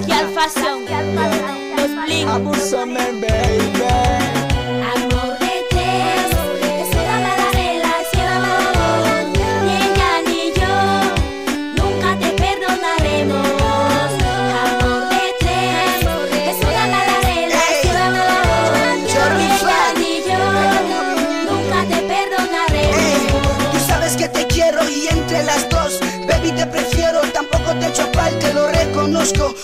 Pascal Fashion, los Blink. Abúsame, baby. Amor de tres, es una mala relación. Ni ella ni yo, nunca te perdonaremos. Amor de tres, es una mala relación. Ni ella ni yo, nunca te perdonaremos. Tú sabes que te quiero y entre las dos, baby te prefiero, tampoco te echo te lo reconozco.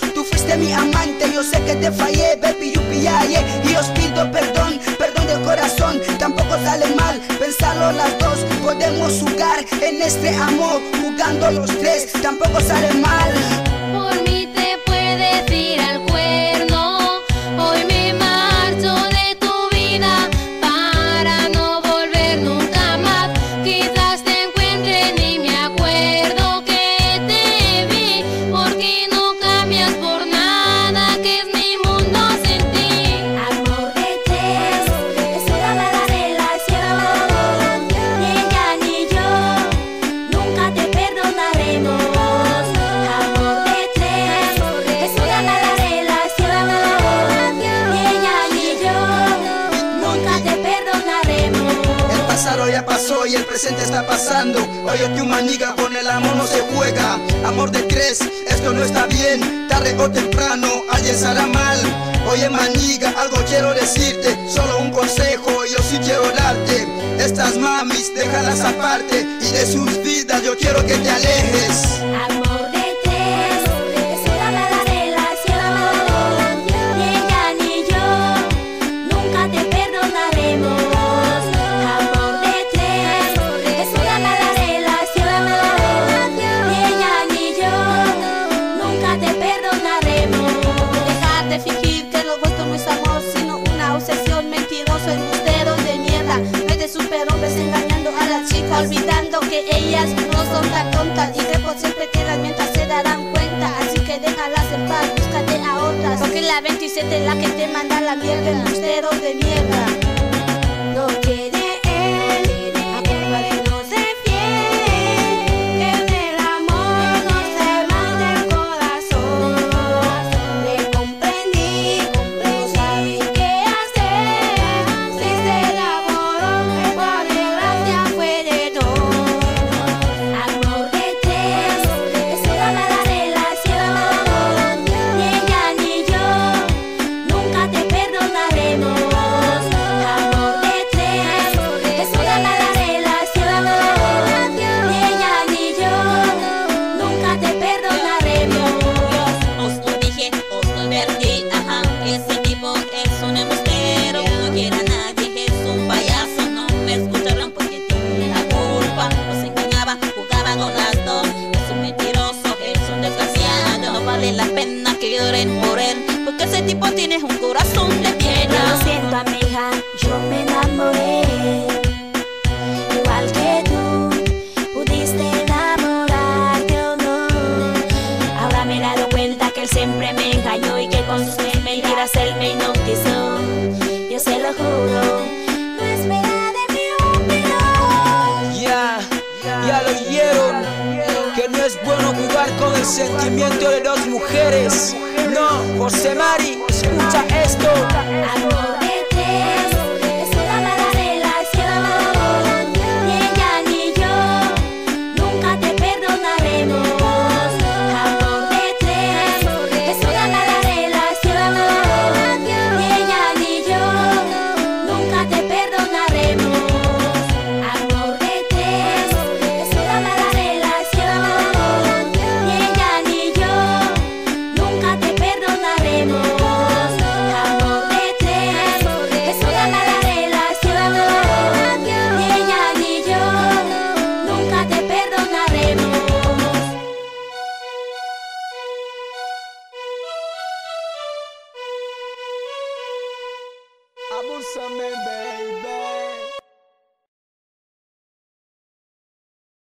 Mi amante, yo sé que te fallé, baby, you y os pido perdón, perdón de corazón, tampoco sale mal, pensarlo las dos, podemos jugar en este amor, jugando los tres, tampoco sale mal. Por mí te puedes ir al presente está pasando. Oye, tu maniga con el amor no se juega. Amor de tres, esto no está bien. Tarde o temprano, alguien será mal. Oye, maniga, algo quiero decirte. Solo un consejo, yo sí quiero darte. Estas mamis, déjalas aparte. Y de sus vidas, yo quiero que te alejes. Fingir que lo vuestro no es amor, sino una obsesión mentiroso, embustero de mierda. Hay de superhombres engañando a las chicas, olvidando que ellas no son tan tontas y que por siempre quedan mientras se darán cuenta. Así que déjalas en paz, búscate a otras. Porque la 27 es la que te manda la mierda, embustero de mierda. No quiere ese tipo tiene un corazón de Lo piedra. siento amiga, yo me enamoré. Igual que tú, pudiste enamorarte o no. Ahora me he dado cuenta que él siempre me engañó Y que con sus mentiras él me hipnotizó sentimiento de dos mujeres. No, José Mari, escucha esto. Abúsame, baby.